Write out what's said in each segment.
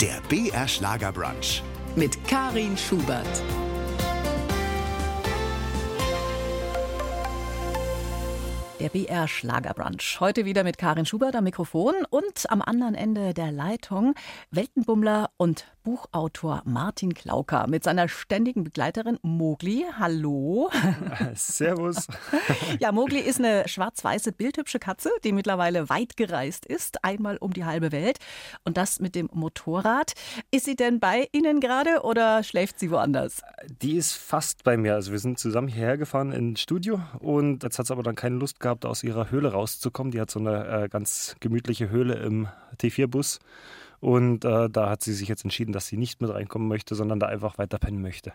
Der BR Schlagerbrunch. mit Karin Schubert. Der BR Schlagerbrunch. Heute wieder mit Karin Schubert am Mikrofon und am anderen Ende der Leitung Weltenbummler und Buchautor Martin Klauker mit seiner ständigen Begleiterin Mogli. Hallo. Servus. Ja, Mogli ist eine schwarz-weiße, bildhübsche Katze, die mittlerweile weit gereist ist, einmal um die halbe Welt. Und das mit dem Motorrad. Ist sie denn bei Ihnen gerade oder schläft sie woanders? Die ist fast bei mir. Also wir sind zusammen hierher gefahren ins Studio und jetzt hat sie aber dann keine Lust gehabt, aus ihrer Höhle rauszukommen. Die hat so eine äh, ganz gemütliche Höhle im T4-Bus. Und äh, da hat sie sich jetzt entschieden, dass sie nicht mit reinkommen möchte, sondern da einfach weiter pennen möchte.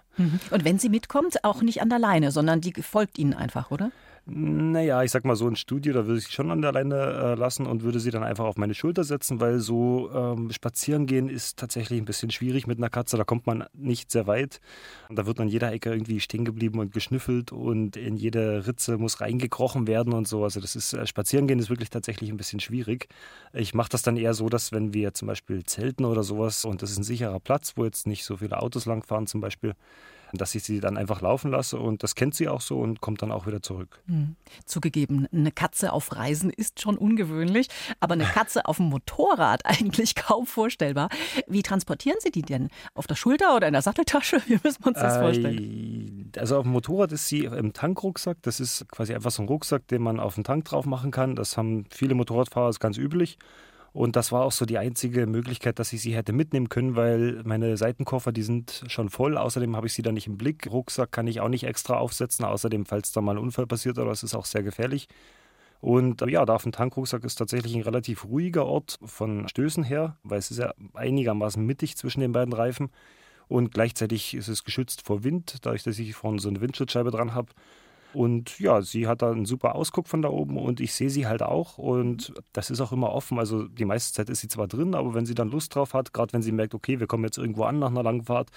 Und wenn sie mitkommt, auch nicht an der Leine, sondern die folgt Ihnen einfach, oder? Naja, ich sag mal so ein Studio, da würde ich sie schon an der Leine äh, lassen und würde sie dann einfach auf meine Schulter setzen, weil so ähm, spazieren gehen ist tatsächlich ein bisschen schwierig mit einer Katze. Da kommt man nicht sehr weit. Und da wird an jeder Ecke irgendwie stehen geblieben und geschnüffelt und in jede Ritze muss reingekrochen werden und so. Also das ist äh, spazieren gehen ist wirklich tatsächlich ein bisschen schwierig. Ich mache das dann eher so, dass wenn wir zum Beispiel zelten oder sowas und das ist ein sicherer Platz, wo jetzt nicht so viele Autos langfahren zum Beispiel, dass ich sie dann einfach laufen lasse und das kennt sie auch so und kommt dann auch wieder zurück. Zugegeben, eine Katze auf Reisen ist schon ungewöhnlich, aber eine Katze auf dem Motorrad eigentlich kaum vorstellbar. Wie transportieren Sie die denn? Auf der Schulter oder in der Satteltasche? Wie müssen wir uns das vorstellen? Äh, Also auf dem Motorrad ist sie im Tankrucksack. Das ist quasi einfach so ein Rucksack, den man auf den Tank drauf machen kann. Das haben viele Motorradfahrer, ist ganz üblich. Und das war auch so die einzige Möglichkeit, dass ich sie hätte mitnehmen können, weil meine Seitenkoffer, die sind schon voll. Außerdem habe ich sie da nicht im Blick. Rucksack kann ich auch nicht extra aufsetzen. Außerdem, falls da mal ein Unfall passiert oder es ist auch sehr gefährlich. Und äh, ja, da auf dem Tankrucksack ist tatsächlich ein relativ ruhiger Ort von Stößen her, weil es ist ja einigermaßen mittig zwischen den beiden Reifen. Und gleichzeitig ist es geschützt vor Wind, dadurch, dass ich vorne so eine Windschutzscheibe dran habe. Und ja, sie hat da einen super Ausguck von da oben und ich sehe sie halt auch. Und das ist auch immer offen. Also die meiste Zeit ist sie zwar drin, aber wenn sie dann Lust drauf hat, gerade wenn sie merkt, okay, wir kommen jetzt irgendwo an nach einer langen Fahrt,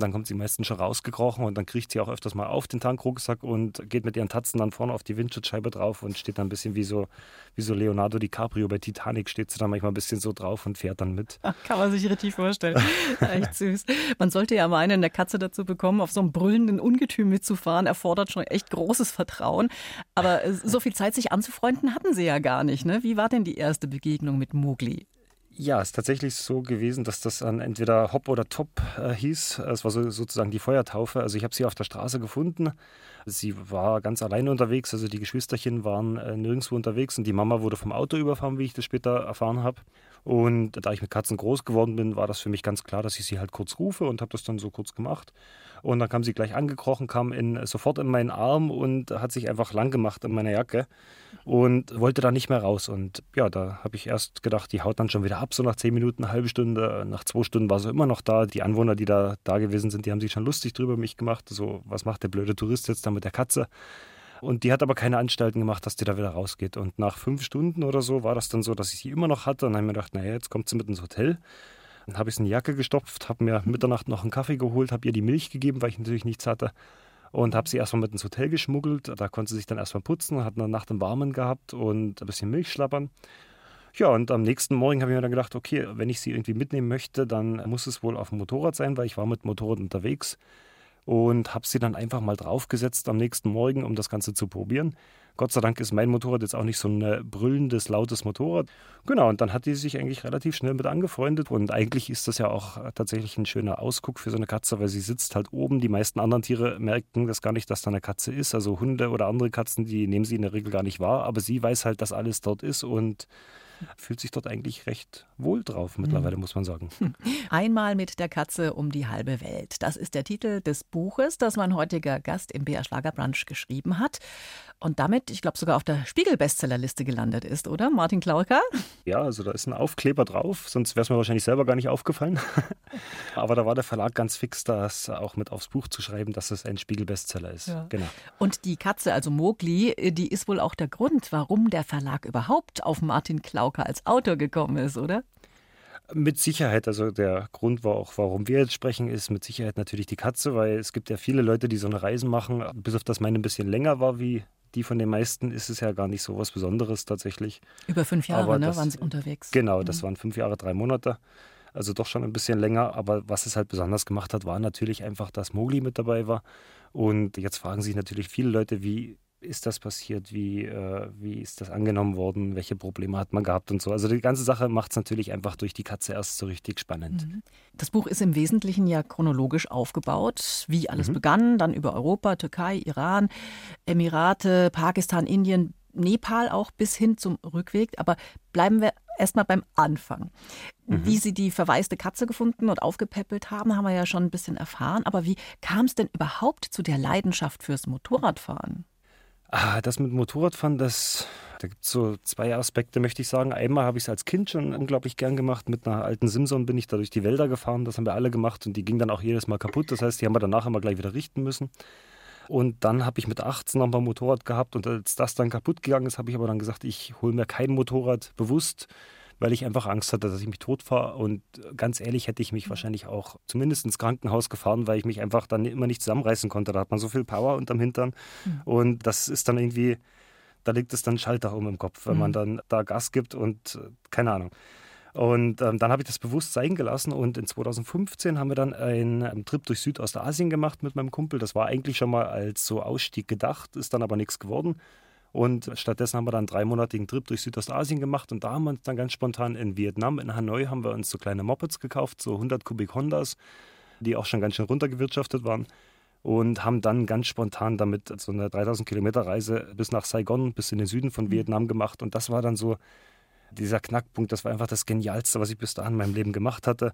dann kommt sie meistens schon rausgekrochen und dann kriegt sie auch öfters mal auf den Tankrucksack und geht mit ihren Tatzen dann vorne auf die Windschutzscheibe drauf und steht dann ein bisschen wie so, wie so Leonardo DiCaprio bei Titanic, steht sie dann manchmal ein bisschen so drauf und fährt dann mit. Kann man sich richtig vorstellen. Echt süß. Man sollte ja meinen, eine Katze dazu bekommen, auf so einem brüllenden Ungetüm mitzufahren, erfordert schon echt großes Vertrauen. Aber äh, so viel Zeit, sich anzufreunden, hatten sie ja gar nicht. Ne? Wie war denn die erste Begegnung mit Mowgli? Ja, es ist tatsächlich so gewesen, dass das dann entweder Hop oder Top äh, hieß. Es war so, sozusagen die Feuertaufe. Also ich habe sie auf der Straße gefunden. Sie war ganz alleine unterwegs, also die Geschwisterchen waren äh, nirgendwo unterwegs und die Mama wurde vom Auto überfahren, wie ich das später erfahren habe. Und da ich mit Katzen groß geworden bin, war das für mich ganz klar, dass ich sie halt kurz rufe und habe das dann so kurz gemacht. Und dann kam sie gleich angekrochen, kam in, sofort in meinen Arm und hat sich einfach lang gemacht in meiner Jacke und wollte da nicht mehr raus. Und ja, da habe ich erst gedacht, die haut dann schon wieder ab, so nach zehn Minuten, eine halbe Stunde. Nach zwei Stunden war sie immer noch da. Die Anwohner, die da, da gewesen sind, die haben sich schon lustig drüber mich gemacht. So, was macht der blöde Tourist jetzt da mit der Katze? Und die hat aber keine Anstalten gemacht, dass die da wieder rausgeht. Und nach fünf Stunden oder so war das dann so, dass ich sie immer noch hatte. Und dann habe ich mir gedacht, naja, jetzt kommt sie mit ins Hotel. Dann habe ich sie in die Jacke gestopft, habe mir Mitternacht noch einen Kaffee geholt, habe ihr die Milch gegeben, weil ich natürlich nichts hatte. Und habe sie erstmal mit ins Hotel geschmuggelt. Da konnte sie sich dann erstmal putzen, hat eine Nacht im Warmen gehabt und ein bisschen Milch schlappern. Ja, und am nächsten Morgen habe ich mir dann gedacht, okay, wenn ich sie irgendwie mitnehmen möchte, dann muss es wohl auf dem Motorrad sein, weil ich war mit dem Motorrad unterwegs und habe sie dann einfach mal draufgesetzt am nächsten Morgen, um das Ganze zu probieren. Gott sei Dank ist mein Motorrad jetzt auch nicht so ein äh, brüllendes, lautes Motorrad. Genau, und dann hat die sich eigentlich relativ schnell mit angefreundet. Und eigentlich ist das ja auch äh, tatsächlich ein schöner Ausguck für so eine Katze, weil sie sitzt halt oben. Die meisten anderen Tiere merken das gar nicht, dass da eine Katze ist. Also Hunde oder andere Katzen, die nehmen sie in der Regel gar nicht wahr. Aber sie weiß halt, dass alles dort ist und fühlt sich dort eigentlich recht wohl drauf mittlerweile, muss man sagen. Einmal mit der Katze um die halbe Welt. Das ist der Titel des Buches, das mein heutiger Gast im BR Schlagerbrunch geschrieben hat. Und damit, ich glaube, sogar auf der Spiegel-Bestsellerliste gelandet ist, oder? Martin Klauker? Ja, also da ist ein Aufkleber drauf, sonst wäre es mir wahrscheinlich selber gar nicht aufgefallen. Aber da war der Verlag ganz fix, das auch mit aufs Buch zu schreiben, dass es ein Spiegel-Bestseller ist. Ja. Genau. Und die Katze, also Mowgli, die ist wohl auch der Grund, warum der Verlag überhaupt auf Martin Klauker als Autor gekommen ist, oder? Mit Sicherheit, also der Grund, war auch, warum wir jetzt sprechen, ist mit Sicherheit natürlich die Katze, weil es gibt ja viele Leute, die so eine Reisen machen, bis auf das meine ein bisschen länger war wie die von den meisten ist es ja gar nicht so was Besonderes tatsächlich. Über fünf Jahre ne, das, waren Sie unterwegs. Genau, das mhm. waren fünf Jahre, drei Monate. Also doch schon ein bisschen länger. Aber was es halt besonders gemacht hat, war natürlich einfach, dass Mowgli mit dabei war. Und jetzt fragen sich natürlich viele Leute, wie ist das passiert? Wie, äh, wie ist das angenommen worden? Welche Probleme hat man gehabt und so? Also die ganze Sache macht es natürlich einfach durch die Katze erst so richtig spannend. Mhm. Das Buch ist im Wesentlichen ja chronologisch aufgebaut, wie alles mhm. begann, dann über Europa, Türkei, Iran, Emirate, Pakistan, Indien, Nepal auch bis hin zum Rückweg. Aber bleiben wir erstmal beim Anfang. Mhm. Wie Sie die verwaiste Katze gefunden und aufgepäppelt haben, haben wir ja schon ein bisschen erfahren. Aber wie kam es denn überhaupt zu der Leidenschaft fürs Motorradfahren? Ah, das mit Motorradfahren, das, da gibt es so zwei Aspekte, möchte ich sagen. Einmal habe ich es als Kind schon unglaublich gern gemacht. Mit einer alten Simson bin ich da durch die Wälder gefahren. Das haben wir alle gemacht und die ging dann auch jedes Mal kaputt. Das heißt, die haben wir danach immer gleich wieder richten müssen. Und dann habe ich mit 18 noch mal ein Motorrad gehabt und als das dann kaputt gegangen ist, habe ich aber dann gesagt, ich hole mir kein Motorrad bewusst, weil ich einfach Angst hatte, dass ich mich tot fahre. Und ganz ehrlich hätte ich mich wahrscheinlich auch zumindest ins Krankenhaus gefahren, weil ich mich einfach dann immer nicht zusammenreißen konnte. Da hat man so viel Power unterm Hintern. Mhm. Und das ist dann irgendwie, da liegt es dann Schalter um im Kopf, wenn mhm. man dann da Gas gibt und äh, keine Ahnung. Und ähm, dann habe ich das bewusst sein gelassen und in 2015 haben wir dann einen, einen Trip durch Südostasien gemacht mit meinem Kumpel. Das war eigentlich schon mal als so Ausstieg gedacht, ist dann aber nichts geworden. Und stattdessen haben wir dann einen dreimonatigen Trip durch Südostasien gemacht und da haben wir uns dann ganz spontan in Vietnam, in Hanoi, haben wir uns so kleine Mopeds gekauft, so 100 Kubik Hondas, die auch schon ganz schön runtergewirtschaftet waren und haben dann ganz spontan damit so eine 3000 Kilometer Reise bis nach Saigon, bis in den Süden von mhm. Vietnam gemacht und das war dann so dieser Knackpunkt, das war einfach das Genialste, was ich bis dahin in meinem Leben gemacht hatte.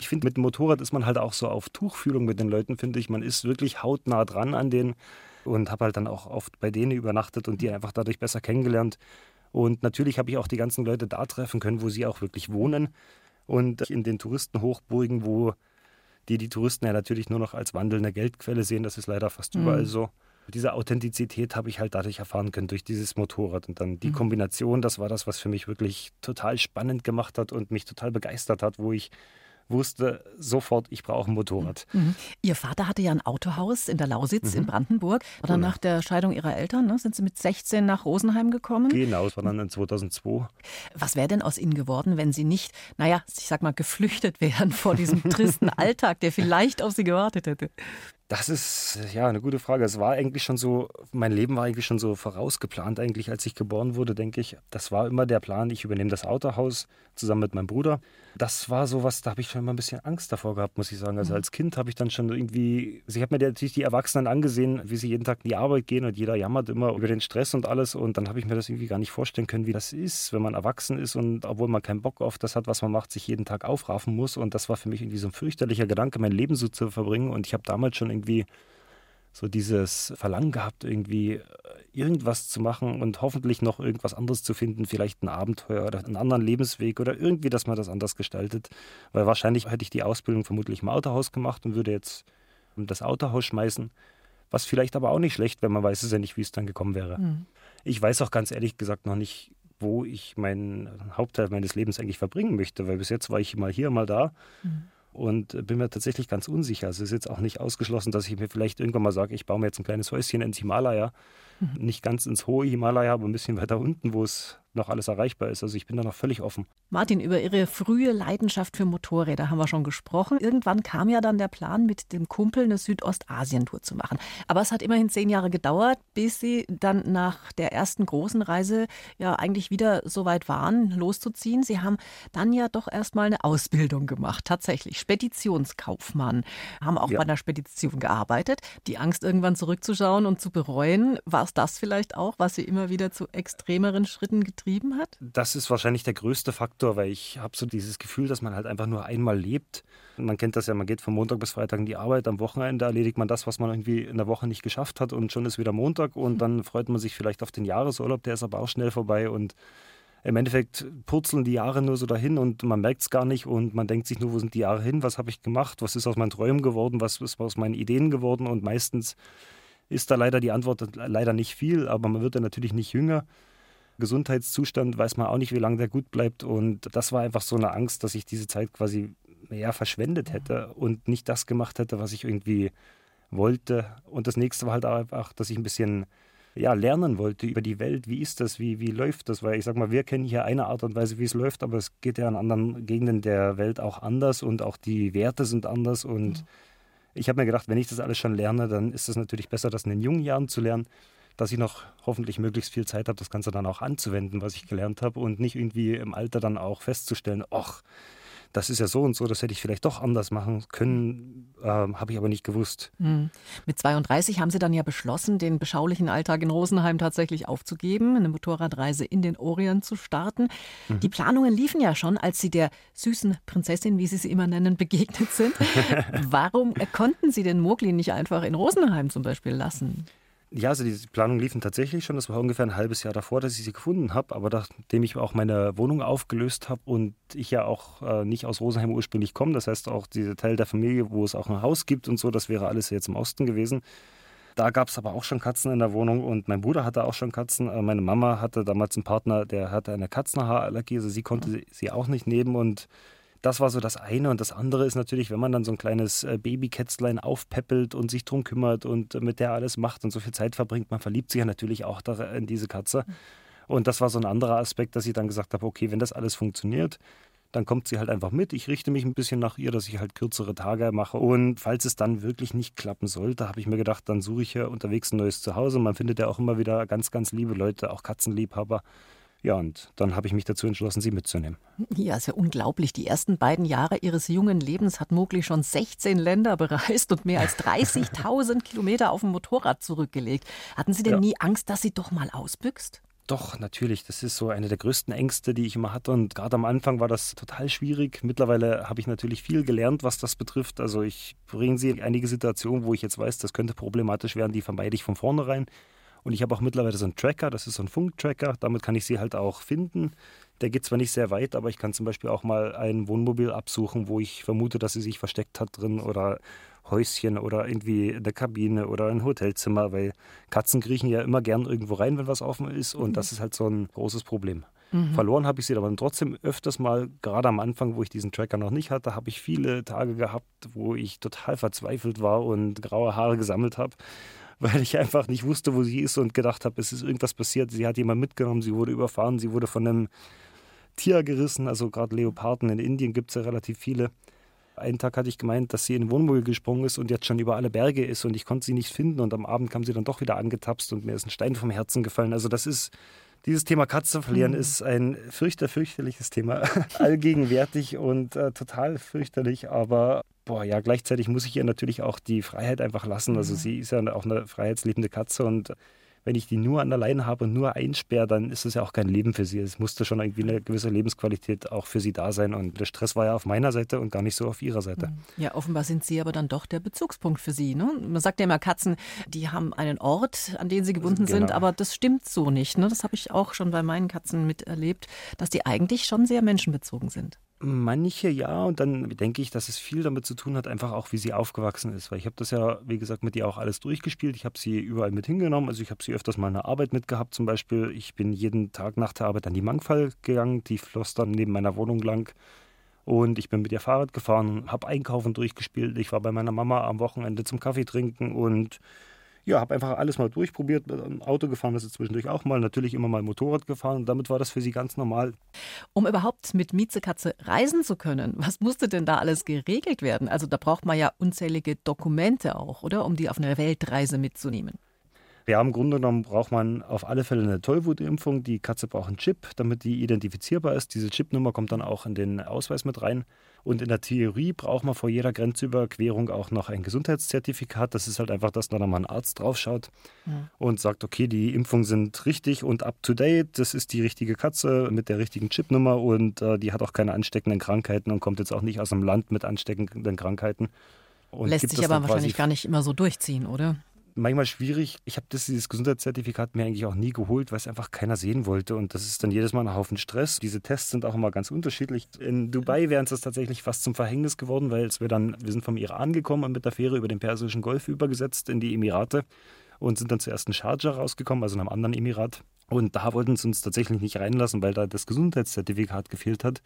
Ich finde, mit dem Motorrad ist man halt auch so auf Tuchfühlung mit den Leuten, finde ich. Man ist wirklich hautnah dran an denen und habe halt dann auch oft bei denen übernachtet und die einfach dadurch besser kennengelernt. Und natürlich habe ich auch die ganzen Leute da treffen können, wo sie auch wirklich wohnen. Und in den Touristenhochburgen, wo die die Touristen ja natürlich nur noch als wandelnde Geldquelle sehen, das ist leider fast mhm. überall so diese Authentizität habe ich halt dadurch erfahren können, durch dieses Motorrad. Und dann die mhm. Kombination, das war das, was für mich wirklich total spannend gemacht hat und mich total begeistert hat, wo ich wusste sofort, ich brauche ein Motorrad. Mhm. Ihr Vater hatte ja ein Autohaus in der Lausitz mhm. in Brandenburg. Oder genau. nach der Scheidung Ihrer Eltern ne, sind Sie mit 16 nach Rosenheim gekommen? Genau, das war dann in 2002. Was wäre denn aus Ihnen geworden, wenn Sie nicht, naja, ich sag mal, geflüchtet wären vor diesem tristen Alltag, der vielleicht auf Sie gewartet hätte? Das ist ja eine gute Frage. Es war eigentlich schon so, mein Leben war eigentlich schon so vorausgeplant, eigentlich, als ich geboren wurde, denke ich. Das war immer der Plan, ich übernehme das Autohaus zusammen mit meinem Bruder. Das war so was, da habe ich schon immer ein bisschen Angst davor gehabt, muss ich sagen. Also mhm. als Kind habe ich dann schon irgendwie, also ich habe mir natürlich die Erwachsenen angesehen, wie sie jeden Tag in die Arbeit gehen und jeder jammert immer über den Stress und alles. Und dann habe ich mir das irgendwie gar nicht vorstellen können, wie das ist, wenn man erwachsen ist und obwohl man keinen Bock auf das hat, was man macht, sich jeden Tag aufraffen muss. Und das war für mich irgendwie so ein fürchterlicher Gedanke, mein Leben so zu verbringen. Und ich habe damals schon irgendwie so dieses Verlangen gehabt, irgendwie äh, irgendwas zu machen und hoffentlich noch irgendwas anderes zu finden, vielleicht ein Abenteuer oder einen anderen Lebensweg oder irgendwie, dass man das anders gestaltet. Weil wahrscheinlich hätte ich die Ausbildung vermutlich im Autohaus gemacht und würde jetzt das Autohaus schmeißen. Was vielleicht aber auch nicht schlecht, wenn man weiß es ja nicht, wie es dann gekommen wäre. Mhm. Ich weiß auch ganz ehrlich gesagt noch nicht, wo ich meinen Hauptteil meines Lebens eigentlich verbringen möchte, weil bis jetzt war ich mal hier, mal da. Mhm und bin mir tatsächlich ganz unsicher. Also es ist jetzt auch nicht ausgeschlossen, dass ich mir vielleicht irgendwann mal sage, ich baue mir jetzt ein kleines Häuschen ins Himalaya. Mhm. Nicht ganz ins hohe Himalaya, aber ein bisschen weiter unten, wo es noch alles erreichbar ist. Also ich bin da noch völlig offen. Martin, über Ihre frühe Leidenschaft für Motorräder haben wir schon gesprochen. Irgendwann kam ja dann der Plan, mit dem Kumpel eine Südostasien-Tour zu machen. Aber es hat immerhin zehn Jahre gedauert, bis Sie dann nach der ersten großen Reise ja eigentlich wieder so weit waren, loszuziehen. Sie haben dann ja doch erstmal eine Ausbildung gemacht, tatsächlich. Speditionskaufmann. Haben auch ja. bei einer Spedition gearbeitet. Die Angst, irgendwann zurückzuschauen und zu bereuen, war es das vielleicht auch, was Sie immer wieder zu extremeren Schritten getrieben getrieben hat? Das ist wahrscheinlich der größte Faktor, weil ich habe so dieses Gefühl, dass man halt einfach nur einmal lebt. Man kennt das ja, man geht von Montag bis Freitag in die Arbeit, am Wochenende erledigt man das, was man irgendwie in der Woche nicht geschafft hat und schon ist wieder Montag und mhm. dann freut man sich vielleicht auf den Jahresurlaub, der ist aber auch schnell vorbei und im Endeffekt purzeln die Jahre nur so dahin und man merkt es gar nicht und man denkt sich nur, wo sind die Jahre hin, was habe ich gemacht, was ist aus meinen Träumen geworden, was ist aus meinen Ideen geworden und meistens ist da leider die Antwort leider nicht viel, aber man wird dann natürlich nicht jünger. Gesundheitszustand weiß man auch nicht, wie lange der gut bleibt. Und das war einfach so eine Angst, dass ich diese Zeit quasi mehr verschwendet hätte und nicht das gemacht hätte, was ich irgendwie wollte. Und das nächste war halt auch einfach, dass ich ein bisschen ja, lernen wollte über die Welt. Wie ist das? Wie, wie läuft das? Weil ich sage mal, wir kennen hier eine Art und Weise, wie es läuft, aber es geht ja in anderen Gegenden der Welt auch anders und auch die Werte sind anders. Und ich habe mir gedacht, wenn ich das alles schon lerne, dann ist es natürlich besser, das in den jungen Jahren zu lernen, dass ich noch hoffentlich möglichst viel Zeit habe, das Ganze dann auch anzuwenden, was ich gelernt habe und nicht irgendwie im Alter dann auch festzustellen, ach, das ist ja so und so, das hätte ich vielleicht doch anders machen können, äh, habe ich aber nicht gewusst. Mhm. Mit 32 haben Sie dann ja beschlossen, den beschaulichen Alltag in Rosenheim tatsächlich aufzugeben, eine Motorradreise in den Orient zu starten. Mhm. Die Planungen liefen ja schon, als Sie der süßen Prinzessin, wie Sie sie immer nennen, begegnet sind. Warum konnten Sie den Mogli nicht einfach in Rosenheim zum Beispiel lassen? Ja, also die Planungen liefen tatsächlich schon. Das war ungefähr ein halbes Jahr davor, dass ich sie gefunden habe. Aber nachdem ich auch meine Wohnung aufgelöst habe und ich ja auch äh, nicht aus Rosenheim ursprünglich komme, das heißt auch dieser Teil der Familie, wo es auch ein Haus gibt und so, das wäre alles jetzt im Osten gewesen. Da gab es aber auch schon Katzen in der Wohnung und mein Bruder hatte auch schon Katzen. Äh, meine Mama hatte damals einen Partner, der hatte eine Katzenhaarallergie, also sie konnte sie auch nicht nehmen und das war so das eine. Und das andere ist natürlich, wenn man dann so ein kleines äh, Babykätzlein aufpeppelt und sich drum kümmert und mit der alles macht und so viel Zeit verbringt, man verliebt sich ja natürlich auch in diese Katze. Und das war so ein anderer Aspekt, dass ich dann gesagt habe, okay, wenn das alles funktioniert, dann kommt sie halt einfach mit. Ich richte mich ein bisschen nach ihr, dass ich halt kürzere Tage mache. Und falls es dann wirklich nicht klappen sollte, habe ich mir gedacht, dann suche ich ja unterwegs ein neues Zuhause. Man findet ja auch immer wieder ganz, ganz liebe Leute, auch Katzenliebhaber. Ja, und dann habe ich mich dazu entschlossen, sie mitzunehmen. Ja, ist ja unglaublich. Die ersten beiden Jahre ihres jungen Lebens hat Mowgli schon 16 Länder bereist und mehr als 30.000 Kilometer auf dem Motorrad zurückgelegt. Hatten Sie denn ja. nie Angst, dass sie doch mal ausbüchst? Doch, natürlich. Das ist so eine der größten Ängste, die ich immer hatte. Und gerade am Anfang war das total schwierig. Mittlerweile habe ich natürlich viel gelernt, was das betrifft. Also ich bringe sie in einige Situationen, wo ich jetzt weiß, das könnte problematisch werden, die vermeide ich von vornherein. Und ich habe auch mittlerweile so einen Tracker, das ist so ein Funktracker, damit kann ich sie halt auch finden. Der geht zwar nicht sehr weit, aber ich kann zum Beispiel auch mal ein Wohnmobil absuchen, wo ich vermute, dass sie sich versteckt hat drin oder Häuschen oder irgendwie eine Kabine oder ein Hotelzimmer, weil Katzen kriechen ja immer gern irgendwo rein, wenn was offen ist und mhm. das ist halt so ein großes Problem. Mhm. Verloren habe ich sie aber trotzdem öfters mal, gerade am Anfang, wo ich diesen Tracker noch nicht hatte, habe ich viele Tage gehabt, wo ich total verzweifelt war und graue Haare gesammelt habe weil ich einfach nicht wusste, wo sie ist und gedacht habe, es ist irgendwas passiert. Sie hat jemand mitgenommen, sie wurde überfahren, sie wurde von einem Tier gerissen. Also gerade Leoparden in Indien gibt es ja relativ viele. Einen Tag hatte ich gemeint, dass sie in den Wohnmobil gesprungen ist und jetzt schon über alle Berge ist und ich konnte sie nicht finden und am Abend kam sie dann doch wieder angetapst und mir ist ein Stein vom Herzen gefallen. Also das ist, dieses Thema Katze verlieren mhm. ist ein fürchter, fürchterliches Thema. Allgegenwärtig und äh, total fürchterlich, aber boah, ja, gleichzeitig muss ich ihr natürlich auch die Freiheit einfach lassen. Also mhm. sie ist ja auch eine freiheitsliebende Katze und wenn ich die nur an der Leine habe und nur einsperre, dann ist es ja auch kein Leben für sie. Es musste schon irgendwie eine gewisse Lebensqualität auch für sie da sein. Und der Stress war ja auf meiner Seite und gar nicht so auf ihrer Seite. Mhm. Ja, offenbar sind sie aber dann doch der Bezugspunkt für sie. Ne? Man sagt ja immer, Katzen, die haben einen Ort, an den sie gebunden genau. sind, aber das stimmt so nicht. Ne? Das habe ich auch schon bei meinen Katzen miterlebt, dass die eigentlich schon sehr menschenbezogen sind. Manche ja, und dann denke ich, dass es viel damit zu tun hat, einfach auch, wie sie aufgewachsen ist. Weil ich habe das ja, wie gesagt, mit ihr auch alles durchgespielt. Ich habe sie überall mit hingenommen. Also ich habe sie öfters mal in der Arbeit mitgehabt zum Beispiel. Ich bin jeden Tag nach der Arbeit an die Mangfall gegangen. Die floss dann neben meiner Wohnung lang. Und ich bin mit ihr Fahrrad gefahren, habe Einkaufen durchgespielt. Ich war bei meiner Mama am Wochenende zum Kaffee trinken und ja, habe einfach alles mal durchprobiert. Auto gefahren ist sie zwischendurch auch mal, natürlich immer mal Motorrad gefahren. Und damit war das für sie ganz normal. Um überhaupt mit Miezekatze reisen zu können, was musste denn da alles geregelt werden? Also da braucht man ja unzählige Dokumente auch, oder? Um die auf eine Weltreise mitzunehmen. Ja, im Grunde genommen braucht man auf alle Fälle eine Tollwutimpfung. Die Katze braucht einen Chip, damit die identifizierbar ist. Diese Chipnummer kommt dann auch in den Ausweis mit rein. Und in der Theorie braucht man vor jeder Grenzüberquerung auch noch ein Gesundheitszertifikat. Das ist halt einfach, dass da mal ein Arzt draufschaut ja. und sagt, okay, die Impfungen sind richtig und up to date. Das ist die richtige Katze mit der richtigen Chipnummer und äh, die hat auch keine ansteckenden Krankheiten und kommt jetzt auch nicht aus einem Land mit ansteckenden Krankheiten. Und Lässt sich aber wahrscheinlich gar nicht immer so durchziehen, oder? Manchmal schwierig. Ich habe dieses Gesundheitszertifikat mir eigentlich auch nie geholt, weil es einfach keiner sehen wollte. Und das ist dann jedes Mal ein Haufen Stress. Diese Tests sind auch immer ganz unterschiedlich. In Dubai wären es tatsächlich fast zum Verhängnis geworden, weil wir dann, wir sind vom Iran gekommen und mit der Fähre über den Persischen Golf übergesetzt in die Emirate und sind dann zuerst in Sharjah rausgekommen, also in einem anderen Emirat. Und da wollten sie uns tatsächlich nicht reinlassen, weil da das Gesundheitszertifikat gefehlt hat.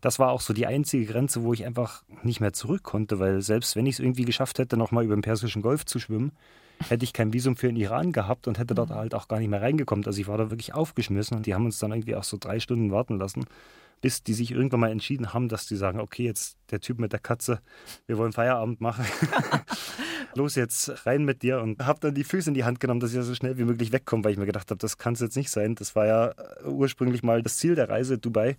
das war auch so die einzige Grenze, wo ich einfach nicht mehr zurück konnte, weil selbst wenn ich es irgendwie geschafft hätte, nochmal über den Persischen Golf zu schwimmen, hätte ich kein Visum für den Iran gehabt und hätte dort mhm. halt auch gar nicht mehr reingekommen. Also ich war da wirklich aufgeschmissen und die haben uns dann irgendwie auch so drei Stunden warten lassen, bis die sich irgendwann mal entschieden haben, dass die sagen, okay, jetzt der Typ mit der Katze, wir wollen Feierabend machen. Los jetzt rein mit dir und habe dann die Füße in die Hand genommen, dass ich ja so schnell wie möglich wegkomme, weil ich mir gedacht habe, das kann es jetzt nicht sein. Das war ja ursprünglich mal das Ziel der Reise Dubai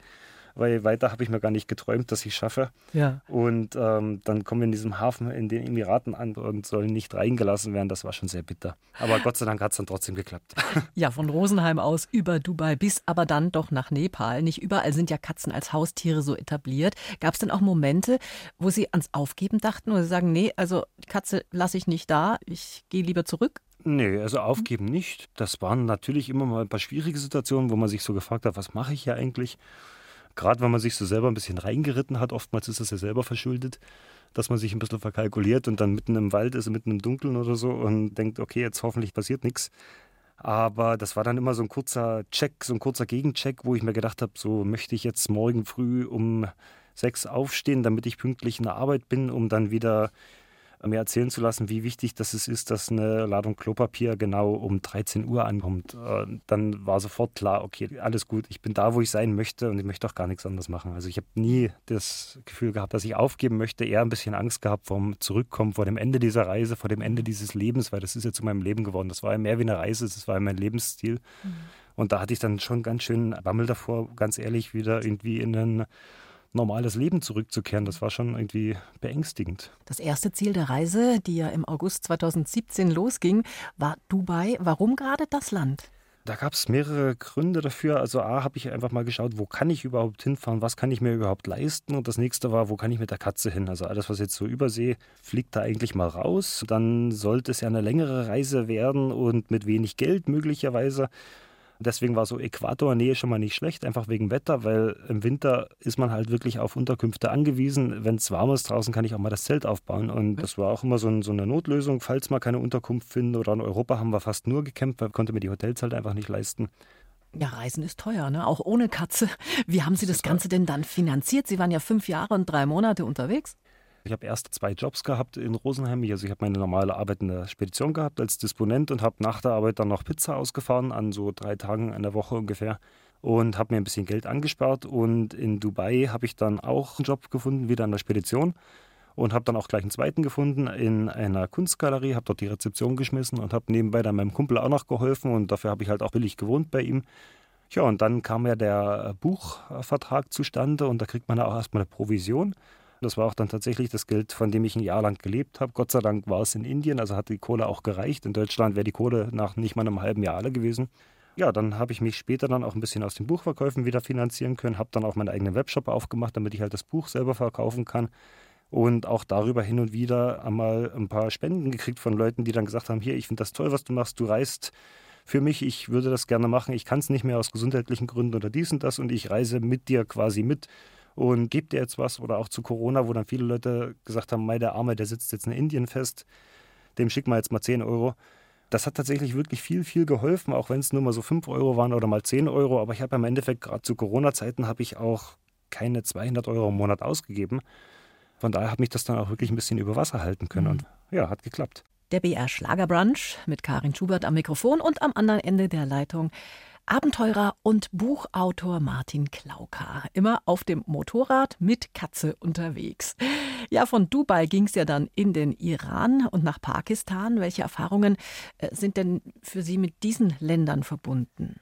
weil weiter habe ich mir gar nicht geträumt, dass ich schaffe. Ja. Und ähm, dann kommen wir in diesem Hafen in den Emiraten an und sollen nicht reingelassen werden. Das war schon sehr bitter. Aber Gott sei Dank hat es dann trotzdem geklappt. Ja, von Rosenheim aus über Dubai bis aber dann doch nach Nepal. Nicht überall sind ja Katzen als Haustiere so etabliert. Gab es denn auch Momente, wo Sie ans Aufgeben dachten oder Sie sagen, nee, also die Katze lasse ich nicht da, ich gehe lieber zurück? Nee, also aufgeben nicht. Das waren natürlich immer mal ein paar schwierige Situationen, wo man sich so gefragt hat, was mache ich hier eigentlich? Gerade wenn man sich so selber ein bisschen reingeritten hat, oftmals ist das ja selber verschuldet, dass man sich ein bisschen verkalkuliert und dann mitten im Wald ist, mitten im Dunkeln oder so und denkt, okay, jetzt hoffentlich passiert nichts. Aber das war dann immer so ein kurzer Check, so ein kurzer Gegencheck, wo ich mir gedacht habe, so möchte ich jetzt morgen früh um sechs aufstehen, damit ich pünktlich in der Arbeit bin, um dann wieder mir erzählen zu lassen, wie wichtig das ist, dass eine Ladung Klopapier genau um 13 Uhr ankommt. Äh, dann war sofort klar, okay, alles gut, ich bin da, wo ich sein möchte und ich möchte auch gar nichts anderes machen. Also ich habe nie das Gefühl gehabt, dass ich aufgeben möchte, eher ein bisschen Angst gehabt vom Zurückkommen, vor dem Ende dieser Reise, vor dem Ende dieses Lebens, weil das ist ja zu meinem Leben geworden. Das war ja mehr wie eine Reise, das war ja mein Lebensstil. Mhm. Und da hatte ich dann schon ganz schön Bammel davor, ganz ehrlich, wieder irgendwie in einen normales Leben zurückzukehren. Das war schon irgendwie beängstigend. Das erste Ziel der Reise, die ja im August 2017 losging, war Dubai. Warum gerade das Land? Da gab es mehrere Gründe dafür. Also A, habe ich einfach mal geschaut, wo kann ich überhaupt hinfahren, was kann ich mir überhaupt leisten. Und das nächste war, wo kann ich mit der Katze hin. Also alles, was jetzt so übersee, fliegt da eigentlich mal raus. Dann sollte es ja eine längere Reise werden und mit wenig Geld möglicherweise. Deswegen war so Äquatornähe schon mal nicht schlecht, einfach wegen Wetter, weil im Winter ist man halt wirklich auf Unterkünfte angewiesen. Wenn es warm ist draußen, kann ich auch mal das Zelt aufbauen. Und das war auch immer so, ein, so eine Notlösung, falls mal keine Unterkunft finden. Oder in Europa haben wir fast nur gekämpft, weil konnte mir die Hotels halt einfach nicht leisten. Ja, Reisen ist teuer, ne? Auch ohne Katze. Wie haben Sie das Ganze denn dann finanziert? Sie waren ja fünf Jahre und drei Monate unterwegs. Ich habe erst zwei Jobs gehabt in Rosenheim. Also ich habe meine normale Arbeit in der Spedition gehabt als Disponent und habe nach der Arbeit dann noch Pizza ausgefahren an so drei Tagen in der Woche ungefähr und habe mir ein bisschen Geld angespart. Und in Dubai habe ich dann auch einen Job gefunden, wieder an der Spedition und habe dann auch gleich einen zweiten gefunden in einer Kunstgalerie, habe dort die Rezeption geschmissen und habe nebenbei dann meinem Kumpel auch noch geholfen und dafür habe ich halt auch billig gewohnt bei ihm. Ja, und dann kam ja der Buchvertrag zustande und da kriegt man ja auch erstmal eine Provision. Das war auch dann tatsächlich das Geld, von dem ich ein Jahr lang gelebt habe. Gott sei Dank war es in Indien, also hat die Kohle auch gereicht. In Deutschland wäre die Kohle nach nicht mal einem halben Jahr alle gewesen. Ja, dann habe ich mich später dann auch ein bisschen aus den Buchverkäufen wieder finanzieren können, habe dann auch meinen eigenen Webshop aufgemacht, damit ich halt das Buch selber verkaufen kann. Und auch darüber hin und wieder einmal ein paar Spenden gekriegt von Leuten, die dann gesagt haben, hier, ich finde das toll, was du machst, du reist für mich, ich würde das gerne machen, ich kann es nicht mehr aus gesundheitlichen Gründen oder dies und das und ich reise mit dir quasi mit und gibt dir jetzt was oder auch zu Corona, wo dann viele Leute gesagt haben, mei, der Arme, der sitzt jetzt in Indien fest, dem schicken wir jetzt mal 10 Euro. Das hat tatsächlich wirklich viel, viel geholfen, auch wenn es nur mal so 5 Euro waren oder mal 10 Euro. Aber ich habe im Endeffekt gerade zu Corona-Zeiten habe ich auch keine 200 Euro im Monat ausgegeben. Von daher hat mich das dann auch wirklich ein bisschen über Wasser halten können. Mhm. Und ja, hat geklappt. Der BR Schlagerbrunch mit Karin Schubert am Mikrofon und am anderen Ende der Leitung Abenteurer und Buchautor Martin Klauka. Immer auf dem Motorrad mit Katze unterwegs. Ja, von Dubai ging es ja dann in den Iran und nach Pakistan. Welche Erfahrungen äh, sind denn für Sie mit diesen Ländern verbunden?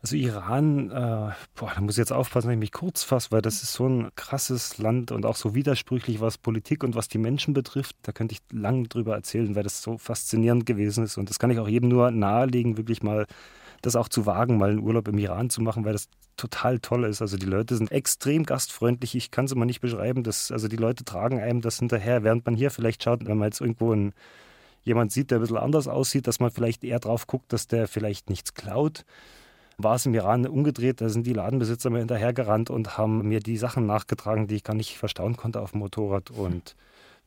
Also Iran, äh, boah, da muss ich jetzt aufpassen, dass ich mich kurz fasse, weil das ist so ein krasses Land und auch so widersprüchlich, was Politik und was die Menschen betrifft. Da könnte ich lange drüber erzählen, weil das so faszinierend gewesen ist. Und das kann ich auch jedem nur nahelegen, wirklich mal das auch zu wagen, mal einen Urlaub im Iran zu machen, weil das total toll ist. Also die Leute sind extrem gastfreundlich. Ich kann es immer nicht beschreiben. Das, also die Leute tragen einem das hinterher, während man hier vielleicht schaut, wenn man jetzt irgendwo einen, jemand sieht, der ein bisschen anders aussieht, dass man vielleicht eher drauf guckt, dass der vielleicht nichts klaut. War es im Iran umgedreht, da sind die Ladenbesitzer mir hinterhergerannt und haben mir die Sachen nachgetragen, die ich gar nicht verstauen konnte auf dem Motorrad. Und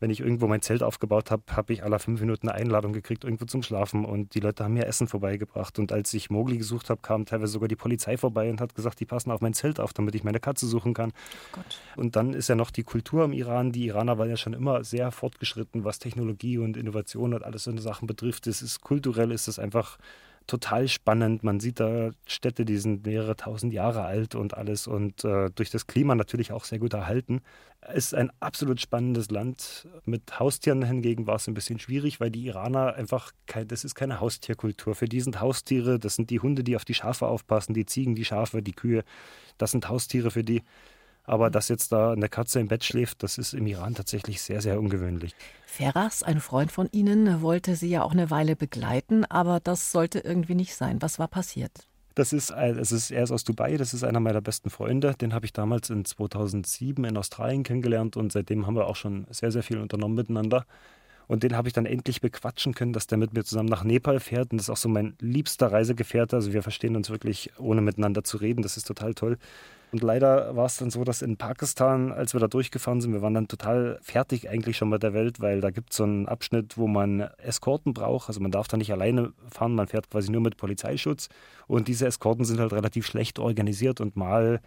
wenn ich irgendwo mein Zelt aufgebaut habe, habe ich alle fünf Minuten eine Einladung gekriegt, irgendwo zum Schlafen. Und die Leute haben mir Essen vorbeigebracht. Und als ich Mogli gesucht habe, kam teilweise sogar die Polizei vorbei und hat gesagt, die passen auf mein Zelt auf, damit ich meine Katze suchen kann. Oh und dann ist ja noch die Kultur im Iran. Die Iraner waren ja schon immer sehr fortgeschritten, was Technologie und Innovation und alles so eine Sachen betrifft. Es ist kulturell ist es einfach total spannend. Man sieht da Städte, die sind mehrere tausend Jahre alt und alles und äh, durch das Klima natürlich auch sehr gut erhalten. Es ist ein absolut spannendes Land. Mit Haustieren hingegen war es ein bisschen schwierig, weil die Iraner einfach, kein, das ist keine Haustierkultur. Für die sind Haustiere, das sind die Hunde, die auf die Schafe aufpassen, die Ziegen, die Schafe, die Kühe. Das sind Haustiere für die. Aber dass jetzt da eine Katze im Bett schläft, das ist im Iran tatsächlich sehr, sehr ungewöhnlich. Ferras, ein Freund von Ihnen, wollte Sie ja auch eine Weile begleiten, aber das sollte irgendwie nicht sein. Was war passiert? Das ist, es ist, er ist aus Dubai, das ist einer meiner besten Freunde. Den habe ich damals in 2007 in Australien kennengelernt und seitdem haben wir auch schon sehr, sehr viel unternommen miteinander. Und den habe ich dann endlich bequatschen können, dass der mit mir zusammen nach Nepal fährt. Und das ist auch so mein liebster Reisegefährte. Also wir verstehen uns wirklich, ohne miteinander zu reden. Das ist total toll. Und leider war es dann so, dass in Pakistan, als wir da durchgefahren sind, wir waren dann total fertig eigentlich schon mit der Welt, weil da gibt es so einen Abschnitt, wo man Eskorten braucht. Also man darf da nicht alleine fahren, man fährt quasi nur mit Polizeischutz. Und diese Eskorten sind halt relativ schlecht organisiert und mal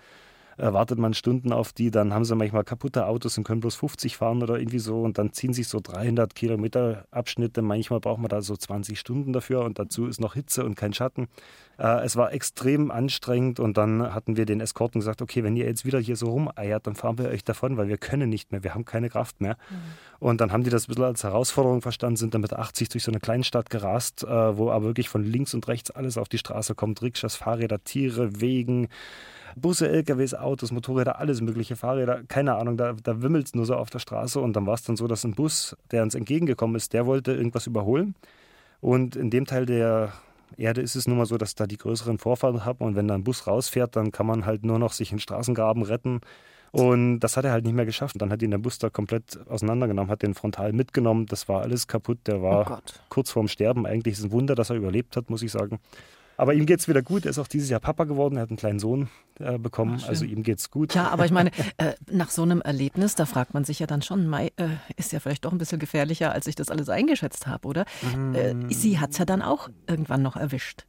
äh, wartet man Stunden auf die, dann haben sie manchmal kaputte Autos und können bloß 50 fahren oder irgendwie so und dann ziehen sich so 300 Kilometer Abschnitte. Manchmal braucht man da so 20 Stunden dafür und dazu ist noch Hitze und kein Schatten. Äh, es war extrem anstrengend und dann hatten wir den Eskorten gesagt, okay, wenn ihr jetzt wieder hier so rumeiert, dann fahren wir euch davon, weil wir können nicht mehr, wir haben keine Kraft mehr. Mhm. Und dann haben die das ein bisschen als Herausforderung verstanden, sind dann mit 80 durch so eine Kleinstadt gerast, äh, wo aber wirklich von links und rechts alles auf die Straße kommt, Rikschas, Fahrräder, Tiere, Wegen, Busse, LKWs, Autos, Motorräder, alles mögliche, Fahrräder, keine Ahnung, da, da wimmelt es nur so auf der Straße. Und dann war es dann so, dass ein Bus, der uns entgegengekommen ist, der wollte irgendwas überholen. Und in dem Teil der Erde ist es nun mal so, dass da die größeren Vorfahrten haben. Und wenn da ein Bus rausfährt, dann kann man halt nur noch sich in Straßengraben retten. Und das hat er halt nicht mehr geschafft. Dann hat ihn der Bus da komplett auseinandergenommen, hat den frontal mitgenommen. Das war alles kaputt. Der war oh kurz vorm Sterben. Eigentlich ist es ein Wunder, dass er überlebt hat, muss ich sagen. Aber ihm geht es wieder gut. Er ist auch dieses Jahr Papa geworden. Er hat einen kleinen Sohn äh, bekommen. Ach, also ihm geht es gut. Ja, aber ich meine, äh, nach so einem Erlebnis, da fragt man sich ja dann schon, Mai, äh, ist ja vielleicht doch ein bisschen gefährlicher, als ich das alles eingeschätzt habe, oder? Mm. sie hat es ja dann auch irgendwann noch erwischt.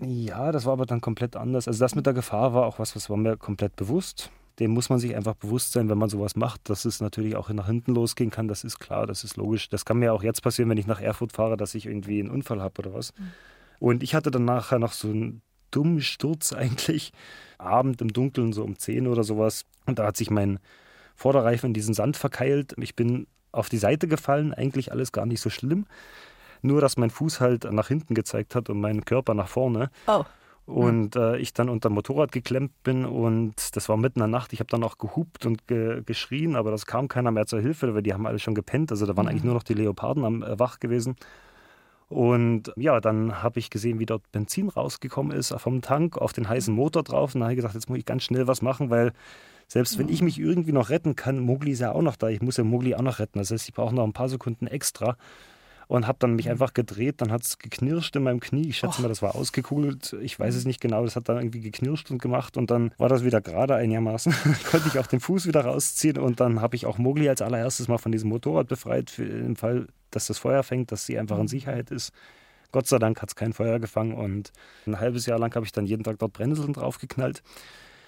Ja, das war aber dann komplett anders. Also das mit der Gefahr war auch was, was war mir komplett bewusst. Dem muss man sich einfach bewusst sein, wenn man sowas macht, dass es natürlich auch nach hinten losgehen kann. Das ist klar, das ist logisch. Das kann mir auch jetzt passieren, wenn ich nach Erfurt fahre, dass ich irgendwie einen Unfall habe oder was. Mhm. Und ich hatte dann nachher noch so einen dummen Sturz eigentlich. Abend im Dunkeln, so um 10 oder sowas. Und da hat sich mein Vorderreifen in diesen Sand verkeilt. Ich bin auf die Seite gefallen, eigentlich alles gar nicht so schlimm. Nur, dass mein Fuß halt nach hinten gezeigt hat und mein Körper nach vorne. Oh. Und äh, ich dann unter dem Motorrad geklemmt bin und das war mitten in der Nacht. Ich habe dann auch gehupt und ge geschrien, aber das kam keiner mehr zur Hilfe, weil die haben alle schon gepennt. Also da waren mhm. eigentlich nur noch die Leoparden am äh, Wach gewesen. Und ja, dann habe ich gesehen, wie dort Benzin rausgekommen ist vom Tank auf den heißen Motor drauf. Und dann habe ich gesagt, jetzt muss ich ganz schnell was machen, weil selbst wenn ich mich irgendwie noch retten kann, Mogli ist ja auch noch da. Ich muss ja Mogli auch noch retten. Das heißt, ich brauche noch ein paar Sekunden extra. Und habe dann mich mhm. einfach gedreht, dann hat es geknirscht in meinem Knie. Ich schätze oh. mal, das war ausgekugelt. Ich weiß es nicht genau. Das hat dann irgendwie geknirscht und gemacht. Und dann war das wieder gerade einigermaßen. konnte ich auch den Fuß wieder rausziehen. Und dann habe ich auch Mogli als allererstes mal von diesem Motorrad befreit. Für den Fall, dass das Feuer fängt, dass sie einfach in mhm. Sicherheit ist. Gott sei Dank hat es kein Feuer gefangen und ein halbes Jahr lang habe ich dann jeden Tag dort Brennnesseln draufgeknallt.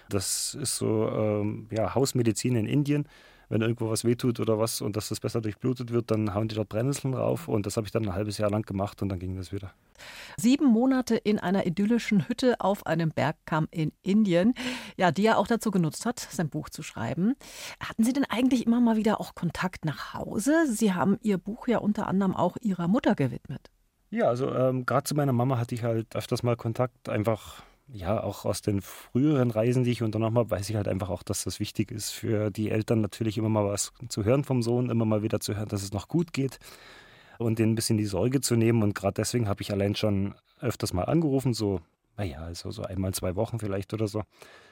Das ist so ähm, ja, Hausmedizin in Indien. Wenn irgendwo was wehtut oder was und dass das besser durchblutet wird, dann hauen die dort Brennnesseln drauf. Und das habe ich dann ein halbes Jahr lang gemacht und dann ging das wieder. Sieben Monate in einer idyllischen Hütte auf einem Bergkamm in Indien, ja, die er auch dazu genutzt hat, sein Buch zu schreiben. Hatten Sie denn eigentlich immer mal wieder auch Kontakt nach Hause? Sie haben Ihr Buch ja unter anderem auch Ihrer Mutter gewidmet. Ja, also ähm, gerade zu meiner Mama hatte ich halt öfters mal Kontakt, einfach ja, auch aus den früheren Reisen, die ich unternommen habe, weiß ich halt einfach auch, dass das wichtig ist für die Eltern natürlich immer mal was zu hören vom Sohn, immer mal wieder zu hören, dass es noch gut geht und denen ein bisschen die Sorge zu nehmen. Und gerade deswegen habe ich allein schon öfters mal angerufen, so, naja, also so einmal zwei Wochen vielleicht oder so.